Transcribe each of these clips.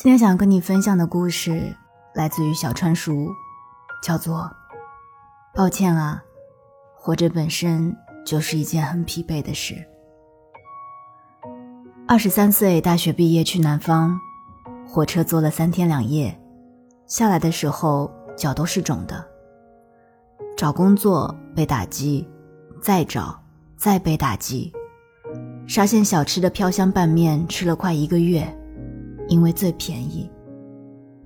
今天想跟你分享的故事来自于小川叔，叫做“抱歉啊，活着本身就是一件很疲惫的事。”二十三岁，大学毕业去南方，火车坐了三天两夜，下来的时候脚都是肿的。找工作被打击，再找再被打击，沙县小吃的飘香拌面吃了快一个月。因为最便宜，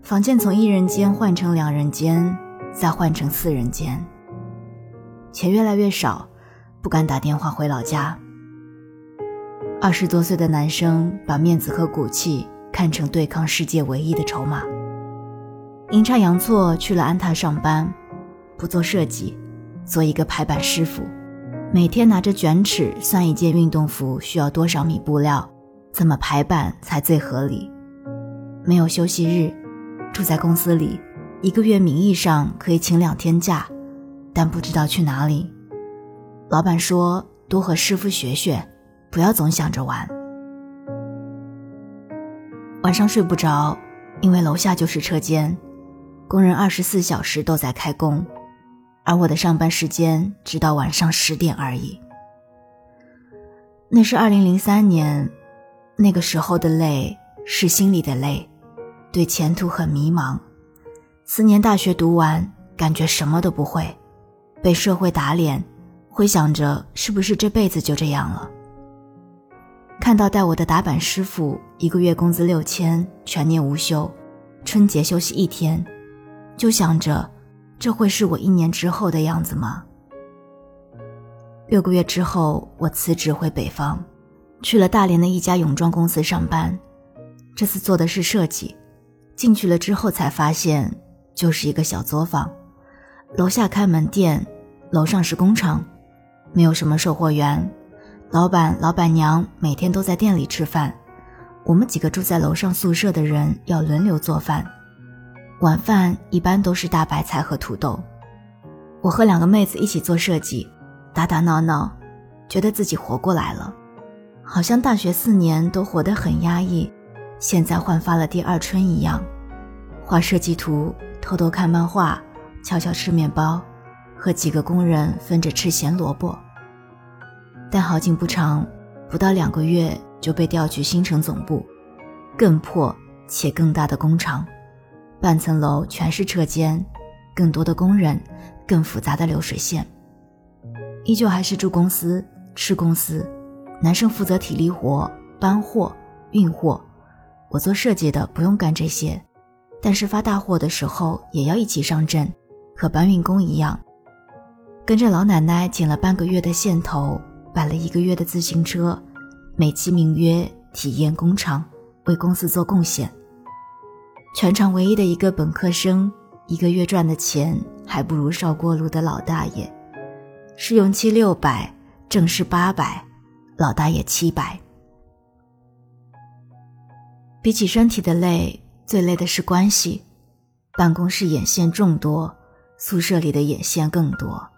房间从一人间换成两人间，再换成四人间。钱越来越少，不敢打电话回老家。二十多岁的男生把面子和骨气看成对抗世界唯一的筹码。阴差阳错去了安踏上班，不做设计，做一个排版师傅，每天拿着卷尺算一件运动服需要多少米布料，怎么排版才最合理。没有休息日，住在公司里，一个月名义上可以请两天假，但不知道去哪里。老板说多和师傅学学，不要总想着玩。晚上睡不着，因为楼下就是车间，工人二十四小时都在开工，而我的上班时间直到晚上十点而已。那是二零零三年，那个时候的累是心里的累。对前途很迷茫，四年大学读完，感觉什么都不会，被社会打脸，会想着是不是这辈子就这样了。看到带我的打板师傅一个月工资六千，全年无休，春节休息一天，就想着，这会是我一年之后的样子吗？六个月之后，我辞职回北方，去了大连的一家泳装公司上班，这次做的是设计。进去了之后才发现，就是一个小作坊，楼下开门店，楼上是工厂，没有什么售货员，老板老板娘每天都在店里吃饭，我们几个住在楼上宿舍的人要轮流做饭，晚饭一般都是大白菜和土豆，我和两个妹子一起做设计，打打闹闹，觉得自己活过来了，好像大学四年都活得很压抑。现在焕发了第二春一样，画设计图，偷偷看漫画，悄悄吃面包，和几个工人分着吃咸萝卜。但好景不长，不到两个月就被调去新城总部，更破且更大的工厂，半层楼全是车间，更多的工人，更复杂的流水线。依旧还是住公司，吃公司，男生负责体力活，搬货，运货。我做设计的不用干这些，但是发大货的时候也要一起上阵，和搬运工一样。跟着老奶奶剪了半个月的线头，摆了一个月的自行车，美其名曰体验工厂，为公司做贡献。全场唯一的一个本科生，一个月赚的钱还不如烧锅炉的老大爷。试用期六百，正式八百，老大爷七百。比起身体的累，最累的是关系。办公室眼线众多，宿舍里的眼线更多。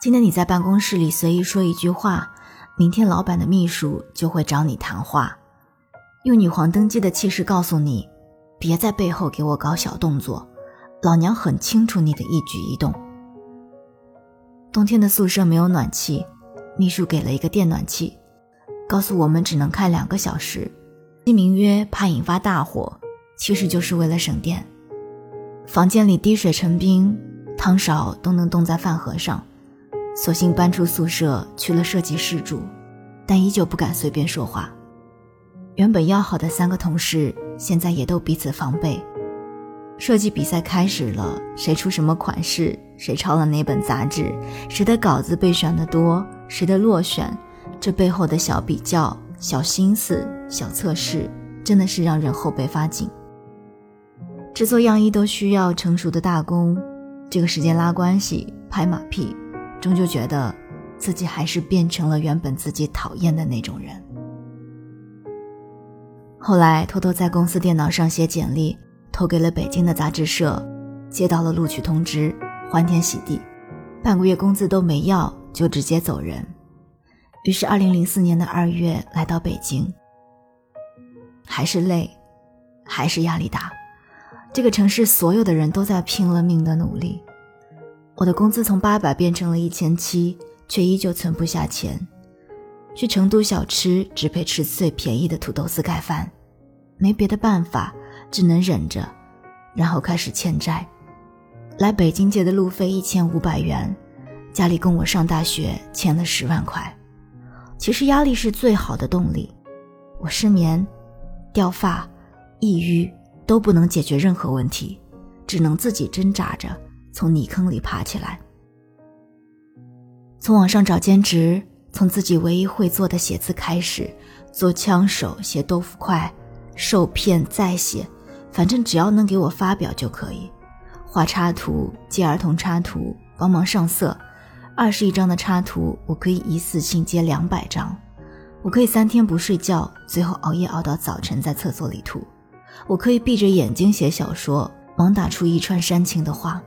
今天你在办公室里随意说一句话，明天老板的秘书就会找你谈话，用女皇登基的气势告诉你：别在背后给我搞小动作，老娘很清楚你的一举一动。冬天的宿舍没有暖气，秘书给了一个电暖气，告诉我们只能开两个小时。其名曰怕引发大火，其实就是为了省电。房间里滴水成冰，汤勺都能冻在饭盒上，索性搬出宿舍去了设计室住，但依旧不敢随便说话。原本要好的三个同事，现在也都彼此防备。设计比赛开始了，谁出什么款式，谁抄了哪本杂志，谁的稿子被选的多，谁的落选，这背后的小比较。小心思、小测试，真的是让人后背发紧。制作样衣都需要成熟的大工，这个时间拉关系、拍马屁，终究觉得自己还是变成了原本自己讨厌的那种人。后来偷偷在公司电脑上写简历，投给了北京的杂志社，接到了录取通知，欢天喜地，半个月工资都没要就直接走人。于是，二零零四年的二月来到北京，还是累，还是压力大。这个城市所有的人都在拼了命的努力。我的工资从八百变成了一千七，却依旧存不下钱。去成都小吃只配吃最便宜的土豆丝盖饭，没别的办法，只能忍着，然后开始欠债。来北京借的路费一千五百元，家里供我上大学欠了十万块。其实压力是最好的动力。我失眠、掉发、抑郁都不能解决任何问题，只能自己挣扎着从泥坑里爬起来。从网上找兼职，从自己唯一会做的写字开始，做枪手、写豆腐块、受骗再写，反正只要能给我发表就可以。画插图、接儿童插图、帮忙上色。二十一张的插图，我可以一次性接两百张；我可以三天不睡觉，最后熬夜熬到早晨在厕所里吐；我可以闭着眼睛写小说，猛打出一串煽情的话。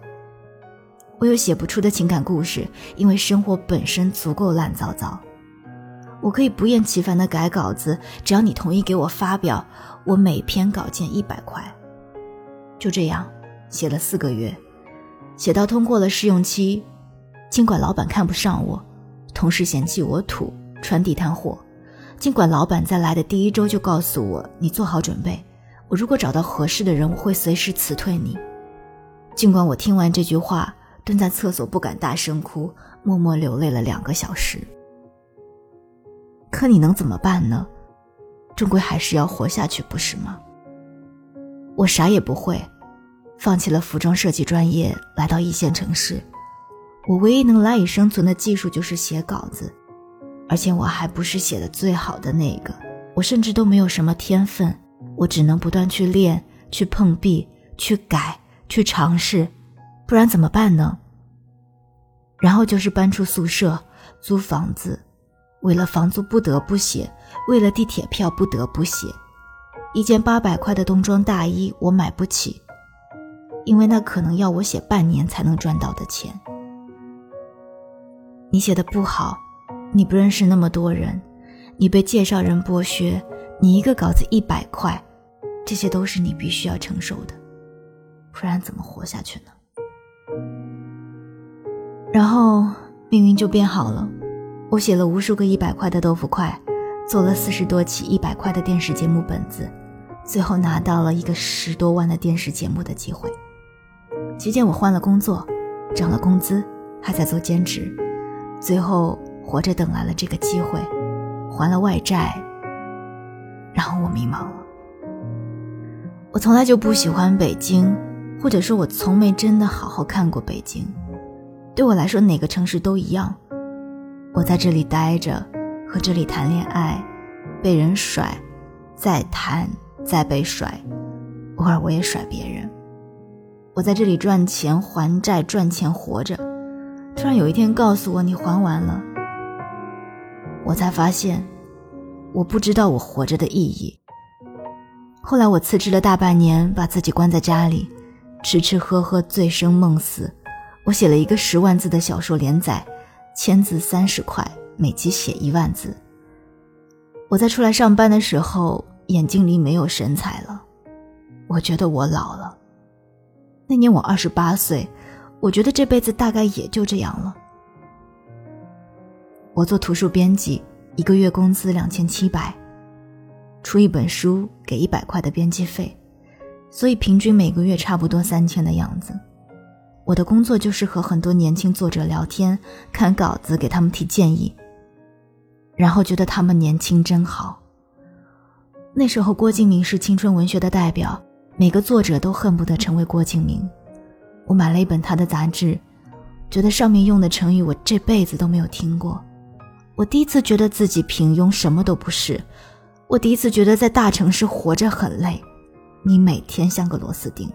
我有写不出的情感故事，因为生活本身足够烂糟糟。我可以不厌其烦的改稿子，只要你同意给我发表，我每篇稿件一百块。就这样，写了四个月，写到通过了试用期。尽管老板看不上我，同事嫌弃我土，穿地摊货；尽管老板在来的第一周就告诉我：“你做好准备，我如果找到合适的人，我会随时辞退你。”尽管我听完这句话，蹲在厕所不敢大声哭，默默流泪了两个小时。可你能怎么办呢？终归还是要活下去，不是吗？我啥也不会，放弃了服装设计专业，来到一线城市。我唯一能赖以生存的技术就是写稿子，而且我还不是写的最好的那个，我甚至都没有什么天分，我只能不断去练、去碰壁、去改、去尝试，不然怎么办呢？然后就是搬出宿舍、租房子，为了房租不得不写，为了地铁票不得不写，一件八百块的冬装大衣我买不起，因为那可能要我写半年才能赚到的钱。你写的不好，你不认识那么多人，你被介绍人剥削，你一个稿子一百块，这些都是你必须要承受的，不然怎么活下去呢？然后命运就变好了，我写了无数个一百块的豆腐块，做了四十多期一百块的电视节目本子，最后拿到了一个十多万的电视节目的机会。期间我换了工作，涨了工资，还在做兼职。最后，活着等来了这个机会，还了外债。然后我迷茫了。我从来就不喜欢北京，或者说，我从没真的好好看过北京。对我来说，哪个城市都一样。我在这里待着，和这里谈恋爱，被人甩，再谈，再被甩，偶尔我也甩别人。我在这里赚钱还债，赚钱活着。突然有一天告诉我你还完了，我才发现我不知道我活着的意义。后来我辞职了大半年，把自己关在家里，吃吃喝喝，醉生梦死。我写了一个十万字的小说连载，千字三十块，每集写一万字。我在出来上班的时候，眼睛里没有神采了，我觉得我老了。那年我二十八岁。我觉得这辈子大概也就这样了。我做图书编辑，一个月工资两千七百，出一本书给一百块的编辑费，所以平均每个月差不多三千的样子。我的工作就是和很多年轻作者聊天，看稿子给他们提建议，然后觉得他们年轻真好。那时候郭敬明是青春文学的代表，每个作者都恨不得成为郭敬明。我买了一本他的杂志，觉得上面用的成语我这辈子都没有听过。我第一次觉得自己平庸，什么都不是。我第一次觉得在大城市活着很累，你每天像个螺丝钉，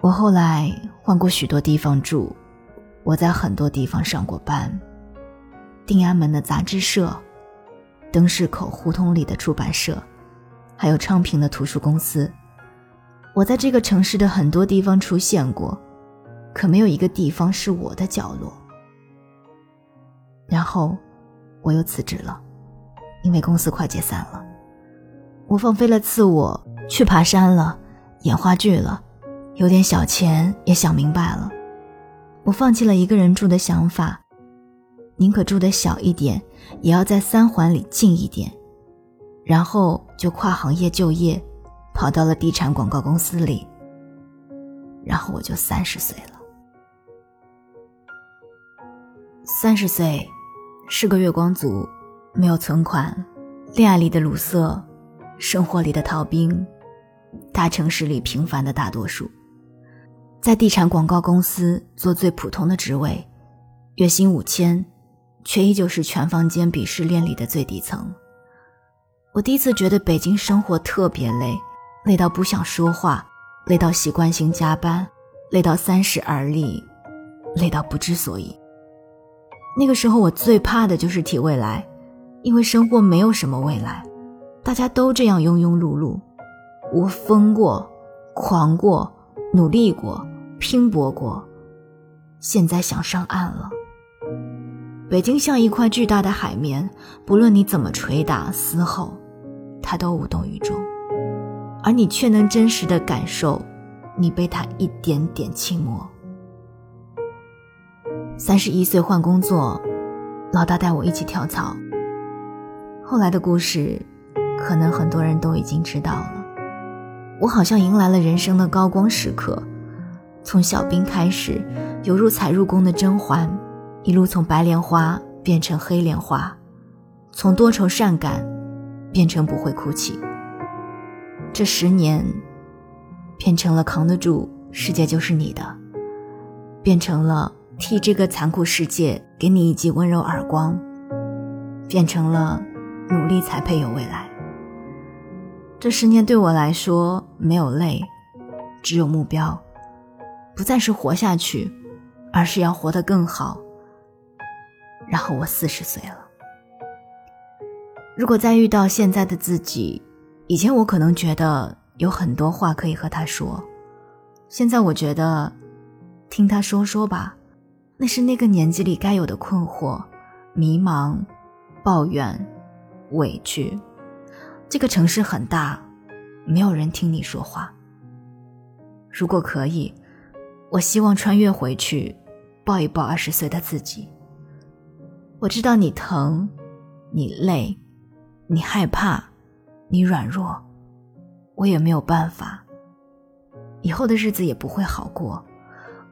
我后来换过许多地方住，我在很多地方上过班，定安门的杂志社，灯市口胡同里的出版社，还有昌平的图书公司。我在这个城市的很多地方出现过，可没有一个地方是我的角落。然后，我又辞职了，因为公司快解散了。我放飞了自我，去爬山了，演话剧了。有点小钱，也想明白了，我放弃了一个人住的想法，宁可住的小一点，也要在三环里近一点，然后就跨行业就业，跑到了地产广告公司里。然后我就三十岁了。三十岁，是个月光族，没有存款，恋爱里的鲁瑟，生活里的逃兵，大城市里平凡的大多数。在地产广告公司做最普通的职位，月薪五千，却依旧是全房间鄙视链里的最底层。我第一次觉得北京生活特别累，累到不想说话，累到习惯性加班，累到三十而立，累到不知所以。那个时候我最怕的就是提未来，因为生活没有什么未来，大家都这样庸庸碌碌。我疯过，狂过。努力过，拼搏过，现在想上岸了。北京像一块巨大的海绵，不论你怎么捶打嘶吼，它都无动于衷，而你却能真实的感受，你被它一点点浸没。三十一岁换工作，老大带我一起跳槽。后来的故事，可能很多人都已经知道了。我好像迎来了人生的高光时刻，从小兵开始，犹如踩入宫的甄嬛，一路从白莲花变成黑莲花，从多愁善感变成不会哭泣。这十年，变成了扛得住，世界就是你的；变成了替这个残酷世界给你一记温柔耳光；变成了努力才配有未来。这十年对我来说没有累，只有目标，不再是活下去，而是要活得更好。然后我四十岁了。如果再遇到现在的自己，以前我可能觉得有很多话可以和他说，现在我觉得，听他说说吧，那是那个年纪里该有的困惑、迷茫、抱怨、委屈。这个城市很大，没有人听你说话。如果可以，我希望穿越回去，抱一抱二十岁的自己。我知道你疼，你累，你害怕，你软弱，我也没有办法。以后的日子也不会好过。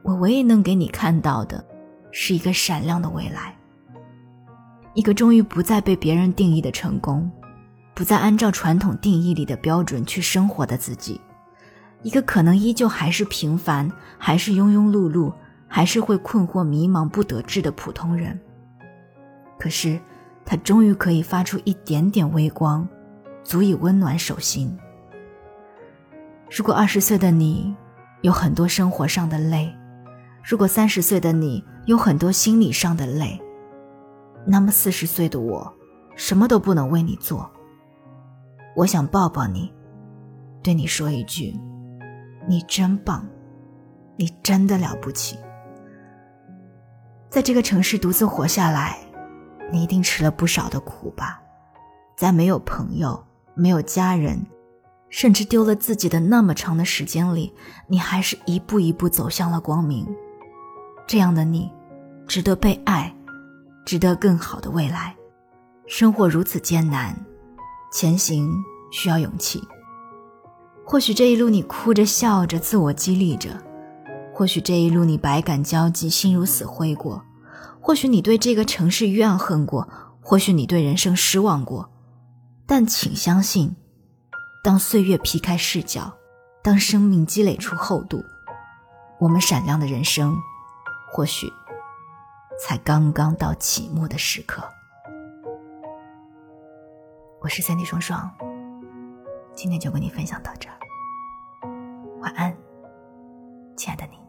我唯一能给你看到的，是一个闪亮的未来，一个终于不再被别人定义的成功。不再按照传统定义里的标准去生活的自己，一个可能依旧还是平凡，还是庸庸碌碌，还是会困惑迷茫不得志的普通人。可是，他终于可以发出一点点微光，足以温暖手心。如果二十岁的你有很多生活上的累，如果三十岁的你有很多心理上的累，那么四十岁的我，什么都不能为你做。我想抱抱你，对你说一句：“你真棒，你真的了不起。”在这个城市独自活下来，你一定吃了不少的苦吧？在没有朋友、没有家人，甚至丢了自己的那么长的时间里，你还是一步一步走向了光明。这样的你，值得被爱，值得更好的未来。生活如此艰难。前行需要勇气。或许这一路你哭着笑着，自我激励着；或许这一路你百感交集，心如死灰过；或许你对这个城市怨恨过；或许你对人生失望过。但请相信，当岁月劈开视角，当生命积累出厚度，我们闪亮的人生，或许才刚刚到启幕的时刻。我是三 D 双双，今天就跟你分享到这儿，晚安。亲爱的你。